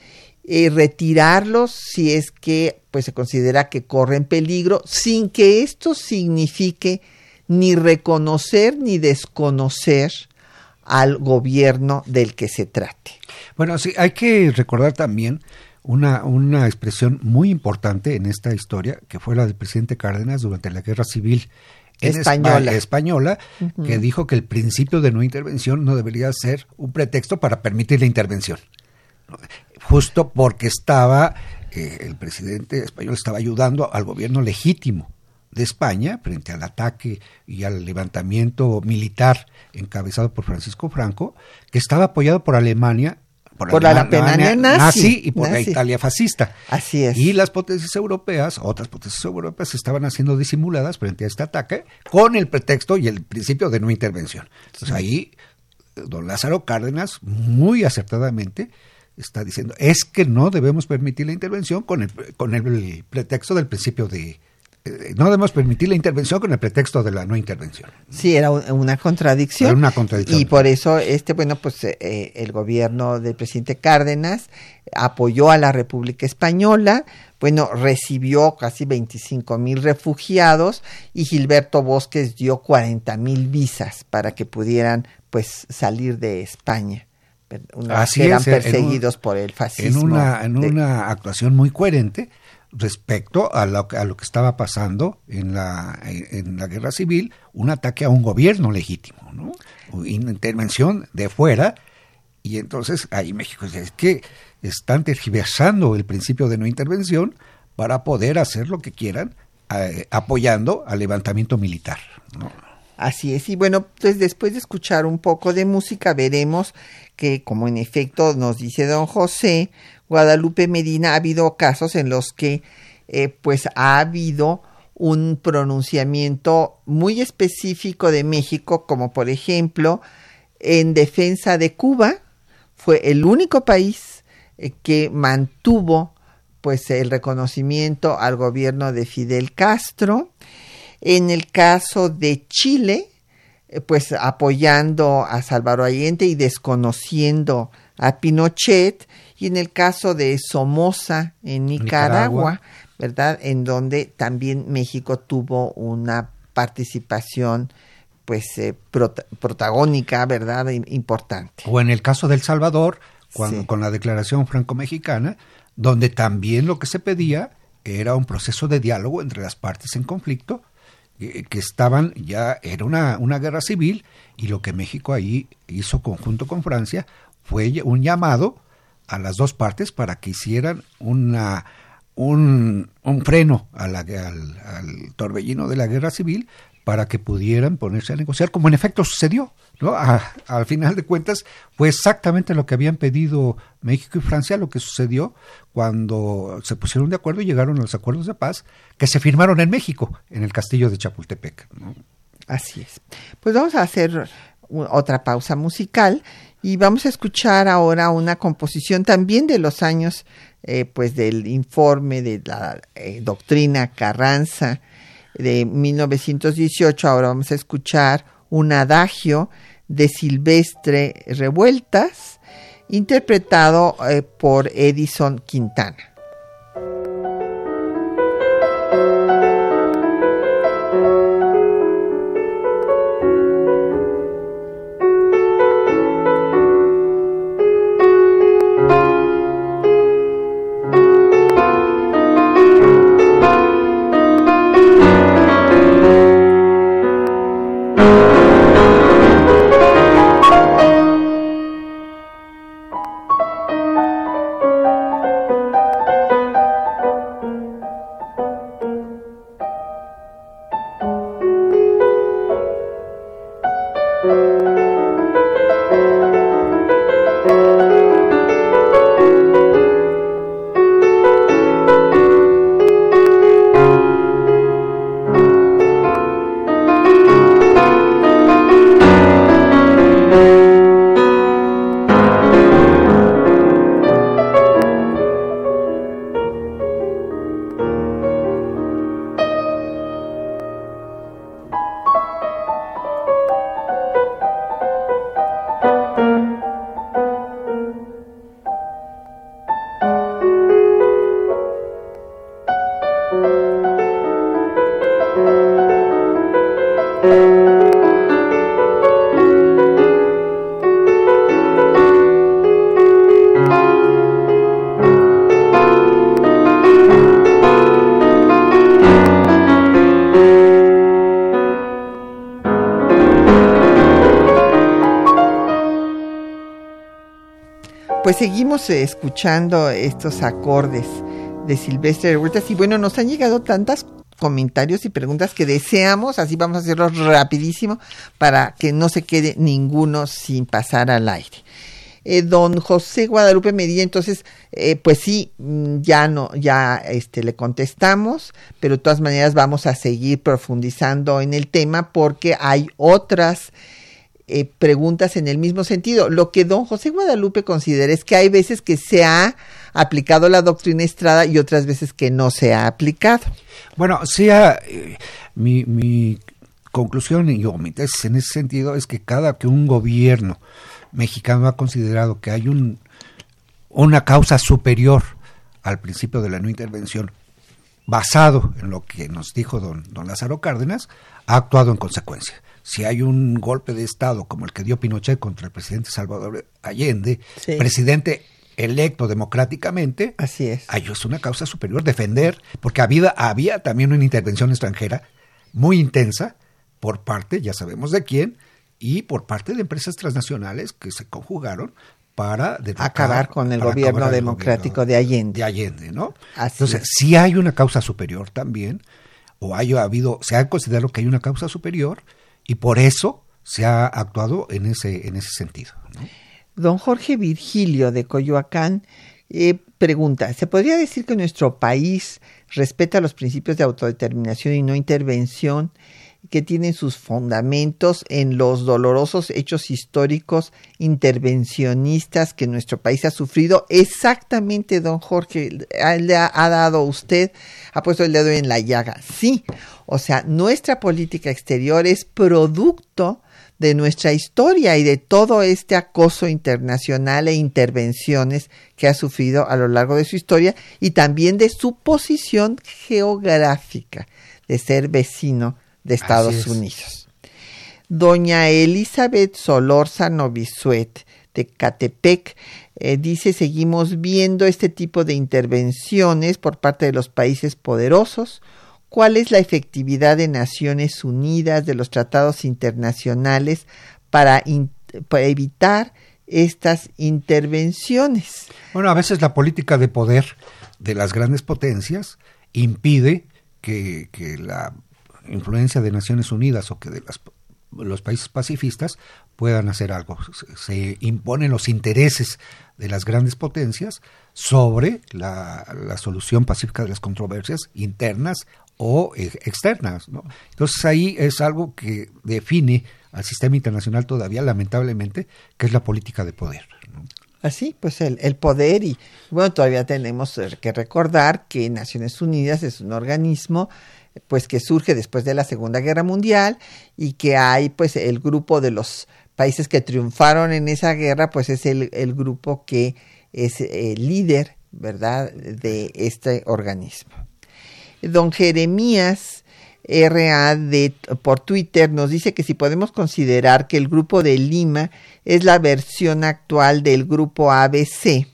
eh, retirarlos si es que pues se considera que corren peligro sin que esto signifique ni reconocer ni desconocer al gobierno del que se trate. Bueno, sí, hay que recordar también una, una expresión muy importante en esta historia, que fue la del presidente Cárdenas durante la Guerra Civil española, española que dijo que el principio de no intervención no debería ser un pretexto para permitir la intervención. Justo porque estaba, eh, el presidente español estaba ayudando al gobierno legítimo de España frente al ataque y al levantamiento militar encabezado por Francisco Franco, que estaba apoyado por Alemania por, la Alemania nazi, y por la Italia fascista. Así es. Y las potencias europeas, otras potencias europeas, estaban haciendo disimuladas frente a este ataque con el pretexto y el principio de no intervención. Entonces ahí don Lázaro Cárdenas, muy acertadamente, está diciendo, es que no debemos permitir la intervención con el, con el pretexto del principio de, eh, no debemos permitir la intervención con el pretexto de la no intervención. Sí, era una contradicción. Era una contradicción. Y por eso, este, bueno, pues eh, el gobierno del presidente Cárdenas apoyó a la República Española, bueno, recibió casi 25 mil refugiados y Gilberto Bosques dio 40 mil visas para que pudieran, pues, salir de España. Así eran perseguidos por el fascismo. En una, en una actuación muy coherente respecto a lo, a lo que estaba pasando en la, en la guerra civil, un ataque a un gobierno legítimo, ¿no? Una intervención de fuera, y entonces ahí México es que están tergiversando el principio de no intervención para poder hacer lo que quieran, apoyando al levantamiento militar. Así es, y bueno, pues después de escuchar un poco de música veremos que, como en efecto nos dice don José, Guadalupe Medina ha habido casos en los que eh, pues ha habido un pronunciamiento muy específico de México, como por ejemplo en defensa de Cuba, fue el único país eh, que mantuvo pues el reconocimiento al gobierno de Fidel Castro. En el caso de Chile, eh, pues apoyando a Salvador Allende y desconociendo a Pinochet, y en el caso de Somoza en Nicaragua, ¿verdad? En donde también México tuvo una participación pues eh, protagónica, ¿verdad? Importante. O en el caso del Salvador, cuando, con la declaración franco-mexicana, donde también lo que se pedía era un proceso de diálogo entre las partes en conflicto que estaban ya, era una, una guerra civil y lo que México ahí hizo conjunto con Francia fue un llamado a las dos partes para que hicieran una, un, un freno a la, al, al, torbellino de la guerra civil para que pudieran ponerse a negociar, como en efecto sucedió. ¿no? al final de cuentas, fue exactamente lo que habían pedido México y Francia, lo que sucedió cuando se pusieron de acuerdo y llegaron a los acuerdos de paz que se firmaron en México, en el castillo de Chapultepec. Así es. Pues vamos a hacer otra pausa musical y vamos a escuchar ahora una composición también de los años eh, pues del informe de la eh, doctrina Carranza de 1918. Ahora vamos a escuchar un adagio de Silvestre Revueltas, interpretado eh, por Edison Quintana. Pues seguimos escuchando estos acordes de Silvestre Revueltas y bueno, nos han llegado tantas comentarios y preguntas que deseamos, así vamos a hacerlo rapidísimo para que no se quede ninguno sin pasar al aire. Eh, don José Guadalupe Medina, entonces, eh, pues sí, mm, ya no, ya este, le contestamos, pero de todas maneras vamos a seguir profundizando en el tema porque hay otras eh, preguntas en el mismo sentido. Lo que don José Guadalupe considera es que hay veces que se ha aplicado la doctrina Estrada y otras veces que no se ha aplicado. Bueno, sea eh, mi, mi conclusión y mi tesis en ese sentido es que cada que un gobierno mexicano ha considerado que hay un, una causa superior al principio de la no intervención, basado en lo que nos dijo don, don Lázaro Cárdenas, ha actuado en consecuencia. Si hay un golpe de Estado como el que dio Pinochet contra el presidente Salvador Allende, presidente electo democráticamente, así es. Es una causa superior defender, porque había, había también una intervención extranjera muy intensa por parte, ya sabemos de quién, y por parte de empresas transnacionales que se conjugaron para acabar con el gobierno democrático de Allende. De Allende, ¿no? Entonces, si hay una causa superior también, o haya habido, se ha considerado que hay una causa superior, y por eso se ha actuado en ese, en ese sentido. Don Jorge Virgilio de Coyoacán eh, pregunta, ¿se podría decir que nuestro país respeta los principios de autodeterminación y no intervención que tienen sus fundamentos en los dolorosos hechos históricos intervencionistas que nuestro país ha sufrido. Exactamente, don Jorge, le ha, ha, dado usted, ha puesto el dedo en la llaga. Sí, o sea, nuestra política exterior es producto de nuestra historia y de todo este acoso internacional e intervenciones que ha sufrido a lo largo de su historia y también de su posición geográfica de ser vecino de Estados Unidos. Doña Elizabeth Solórzano Bisuet de Catepec eh, dice seguimos viendo este tipo de intervenciones por parte de los países poderosos. ¿Cuál es la efectividad de Naciones Unidas, de los tratados internacionales para, para evitar estas intervenciones? Bueno, a veces la política de poder de las grandes potencias impide que, que la influencia de Naciones Unidas o que de las, los países pacifistas puedan hacer algo. Se, imponen los intereses de las grandes potencias sobre la, solución pacífica de las controversias internas o e, externas. ¿no? Entonces ahí es algo que define al sistema internacional todavía, lamentablemente, que es la política de poder. Así, pues el, el, poder y bueno, todavía tenemos que recordar que Naciones Unidas es un organismo pues que surge después de la Segunda Guerra Mundial y que hay pues el grupo de los países que triunfaron en esa guerra, pues es el, el grupo que es el líder, ¿verdad?, de este organismo. Don Jeremías RA de, por Twitter nos dice que si podemos considerar que el grupo de Lima es la versión actual del grupo ABC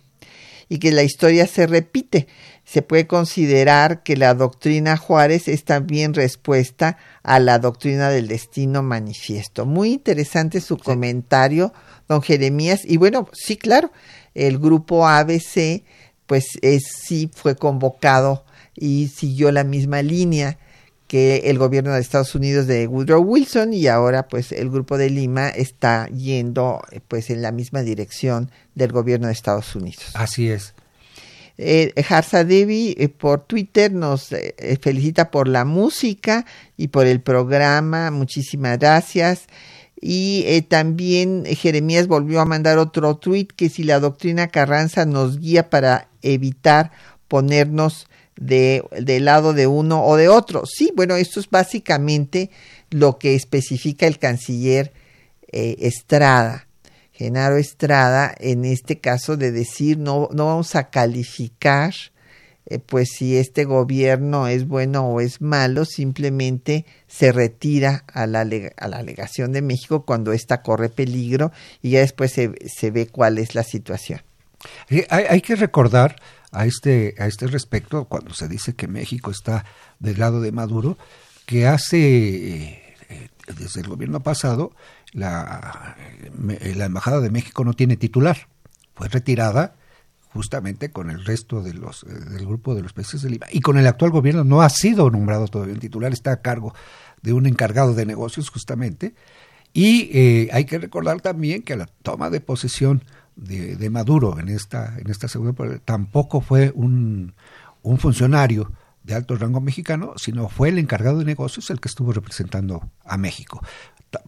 y que la historia se repite, se puede considerar que la doctrina Juárez es también respuesta a la doctrina del destino manifiesto. Muy interesante su comentario, don Jeremías. Y bueno, sí, claro, el grupo ABC, pues es, sí fue convocado y siguió la misma línea que el gobierno de Estados Unidos de Woodrow Wilson y ahora pues el grupo de Lima está yendo pues en la misma dirección del gobierno de Estados Unidos. Así es. Eh, Devi eh, por Twitter nos eh, felicita por la música y por el programa. Muchísimas gracias. Y eh, también Jeremías volvió a mandar otro tweet que si la doctrina Carranza nos guía para evitar ponernos de, del lado de uno o de otro. Sí, bueno, esto es básicamente lo que especifica el canciller Estrada. Genaro Estrada en este caso de decir no, no vamos a calificar eh, pues si este gobierno es bueno o es malo, simplemente se retira a la, a la alegación de México cuando ésta corre peligro y ya después se, se ve cuál es la situación. Hay, hay, que recordar a este, a este respecto, cuando se dice que México está del lado de Maduro, que hace, eh, desde el gobierno pasado, la, la Embajada de México no tiene titular. Fue retirada justamente con el resto de los, eh, del grupo de los países de Lima. Y con el actual gobierno no ha sido nombrado todavía un titular, está a cargo de un encargado de negocios justamente. Y eh, hay que recordar también que la toma de posesión de, de Maduro en esta, en esta segunda tampoco fue un, un funcionario de alto rango mexicano, sino fue el encargado de negocios el que estuvo representando a México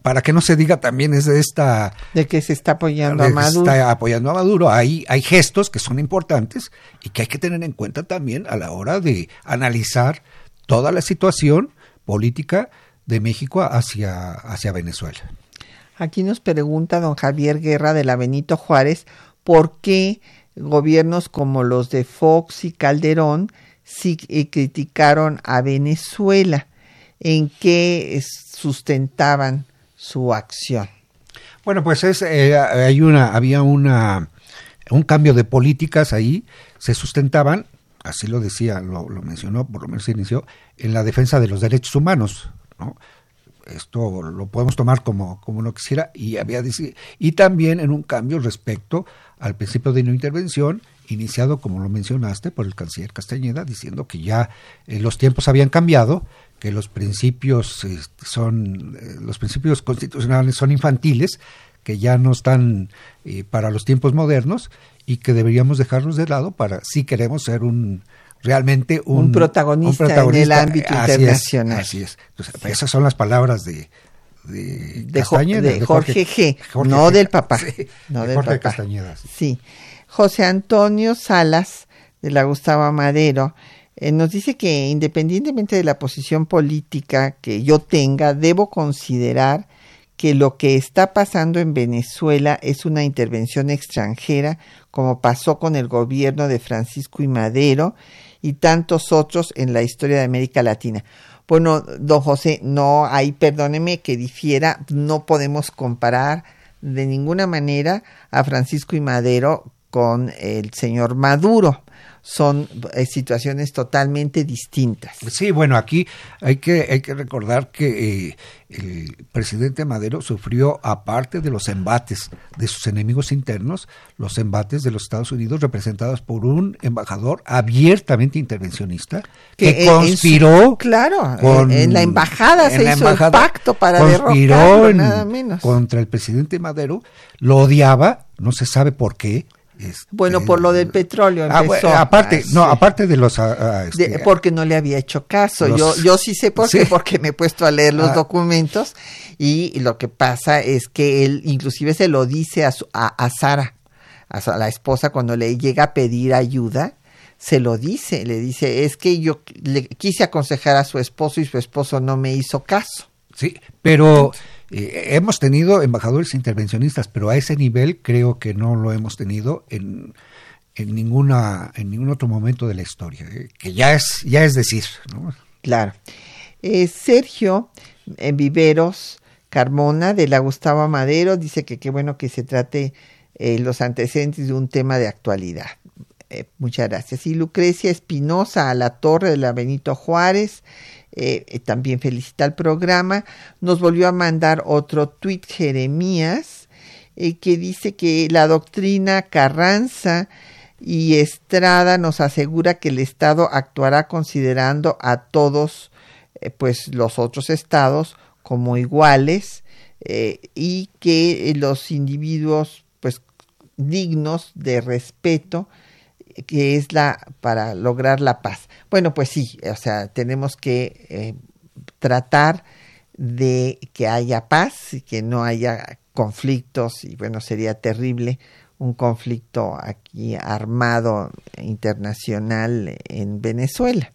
para que no se diga también es de esta de que se está apoyando a Maduro. está apoyando a Maduro. Hay hay gestos que son importantes y que hay que tener en cuenta también a la hora de analizar toda la situación política de México hacia hacia Venezuela. Aquí nos pregunta don Javier Guerra de la Benito Juárez por qué gobiernos como los de Fox y Calderón sí eh, criticaron a Venezuela, en qué sustentaban su acción. Bueno, pues es, eh, hay una, había una, un cambio de políticas ahí, se sustentaban, así lo decía, lo, mencionó, por lo menos se inició, en la defensa de los derechos humanos, ¿no? Esto lo podemos tomar como, como uno quisiera, y había y también en un cambio respecto al principio de no intervención, iniciado, como lo mencionaste, por el canciller Castañeda, diciendo que ya eh, los tiempos habían cambiado, que los principios eh, son eh, los principios constitucionales son infantiles, que ya no están eh, para los tiempos modernos y que deberíamos dejarlos de lado para si queremos ser un realmente un, un, protagonista, un protagonista, en el ámbito así internacional. Es, así es. Entonces, sí. Esas son las palabras de de, de, Castañeda, de, Jorge, G, Jorge no G. del papá, sí, no de del Jorge papá. Castañeda. Sí. sí. José Antonio Salas de la Gustavo Madero eh, nos dice que independientemente de la posición política que yo tenga, debo considerar que lo que está pasando en Venezuela es una intervención extranjera, como pasó con el gobierno de Francisco y Madero y tantos otros en la historia de América Latina. Bueno, don José, no, ahí perdóneme que difiera, no podemos comparar de ninguna manera a Francisco y Madero con el señor Maduro. Son eh, situaciones totalmente distintas. Sí, bueno, aquí hay que, hay que recordar que eh, el presidente Madero sufrió, aparte de los embates de sus enemigos internos, los embates de los Estados Unidos representados por un embajador abiertamente intervencionista que, que conspiró. Su, claro, con, en, en, la embajada en se la hizo embajada, el pacto para derrocarlo, nada menos. contra el presidente Madero, lo odiaba, no se sabe por qué, este, bueno, por lo del petróleo ah, empezó. bueno, aparte, no, aparte de los... Uh, este, de, porque no le había hecho caso. Los, yo, yo sí sé por qué, sí. porque me he puesto a leer los ah. documentos y lo que pasa es que él inclusive se lo dice a, su, a, a Sara, a, a la esposa, cuando le llega a pedir ayuda, se lo dice, le dice, es que yo le quise aconsejar a su esposo y su esposo no me hizo caso. Sí, pero... Eh, hemos tenido embajadores intervencionistas, pero a ese nivel creo que no lo hemos tenido en, en ninguna en ningún otro momento de la historia, eh, que ya es ya es decir. Claro. Eh, Sergio en Viveros Carmona de la Gustavo Madero dice que qué bueno que se trate eh, los antecedentes de un tema de actualidad. muchas gracias. Y Lucrecia Espinosa a la Torre de la Benito Juárez eh, también felicita el programa. Nos volvió a mandar otro tuit Jeremías eh, que dice que la doctrina Carranza y Estrada nos asegura que el Estado actuará considerando a todos eh, pues los otros estados como iguales y que los individuos pues dignos de respeto que es la para lograr la paz. Bueno, pues sí, o sea, tenemos que eh, tratar de que haya paz y que no haya conflictos y bueno, sería terrible un conflicto aquí armado internacional en Venezuela.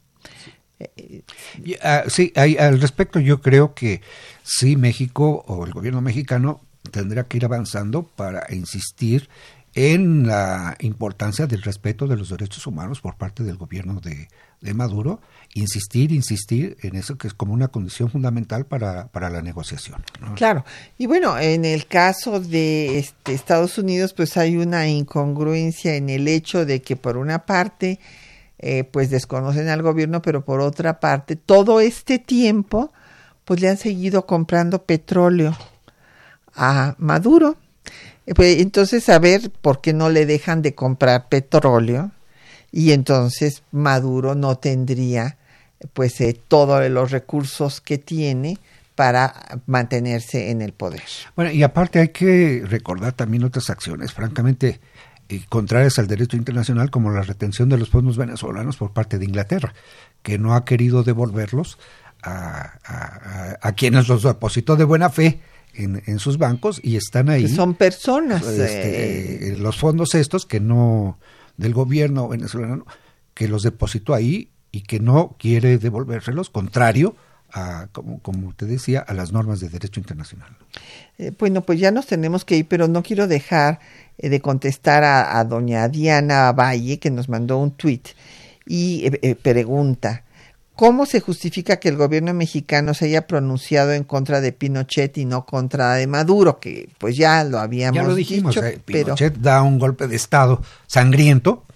Sí, hay, al respecto yo creo que sí México o el gobierno mexicano tendrá que ir avanzando para insistir en la importancia del respeto de los derechos humanos por parte del gobierno de, Maduro, insistir, insistir en eso que es como una condición fundamental para, para la negociación. Claro, y bueno, en el caso de este, Estados Unidos, pues hay una incongruencia en el hecho de que por una parte, eh, pues desconocen al gobierno, pero por otra parte, todo este tiempo, pues le han seguido comprando petróleo a Maduro. Pues, entonces, a ver por qué no le dejan de comprar petróleo y entonces Maduro no tendría pues eh, todos los recursos que tiene para mantenerse en el poder. Bueno, y aparte hay que recordar también otras acciones, francamente, eh, contrarias al derecho internacional, como la retención de los fondos venezolanos por parte de Inglaterra, que no ha querido devolverlos a, a, a quienes los depositó de buena fe en, sus bancos y están ahí. son personas. Este, eh. los fondos estos que no, del gobierno venezolano, que los depositó ahí y que no quiere devolvérselos, contrario a, como, como te decía, a las normas de derecho internacional. Eh, bueno, pues ya nos tenemos que ir, pero no quiero dejar eh, de contestar a, doña Diana Valle, que nos mandó un tuit y eh, pregunta, ¿cómo se justifica que el gobierno mexicano se haya pronunciado en contra de Pinochet y no contra de Maduro? Que pues ya lo habíamos ya lo dijimos, dicho, Pinochet da un golpe de Estado sangriento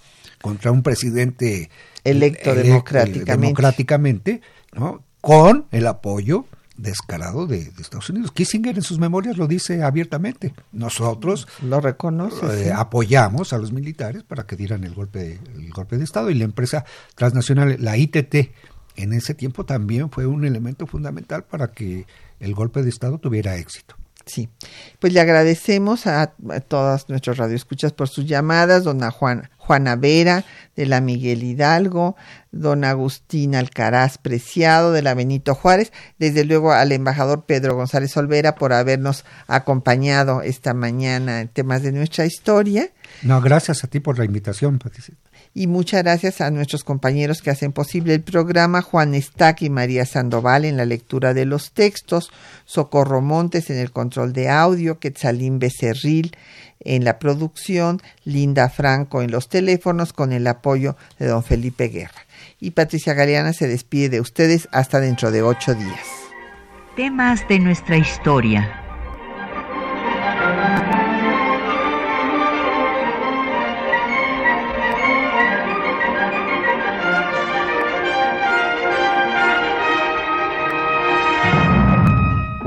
contra un presidente electo democráticamente. democráticamente ¿no? con el apoyo descarado de, Estados Unidos. Kissinger en sus memorias lo dice abiertamente. Nosotros lo reconoce, eh, apoyamos a los militares para que dieran el golpe, el golpe de Estado y la empresa transnacional, la ITT, en ese tiempo también fue un elemento fundamental para que el golpe de Estado tuviera éxito. Sí, pues le agradecemos a, todas nuestras radioescuchas por sus llamadas, dona Juan, Juana Vera, de la Miguel Hidalgo, don Agustín Alcaraz Preciado, de la Benito Juárez, desde luego al embajador Pedro González Olvera por habernos acompañado esta mañana en temas de nuestra historia. No, gracias a ti por la invitación, Patricia y muchas gracias a nuestros compañeros que hacen posible el programa, Juan Estac y María Sandoval en la lectura de los textos, Socorro Montes en el control de audio, Quetzalín Becerril en la producción, Linda Franco en los teléfonos con el apoyo de don Felipe Guerra. Y Patricia Galeana se despide de ustedes hasta dentro de ocho días. Temas de nuestra historia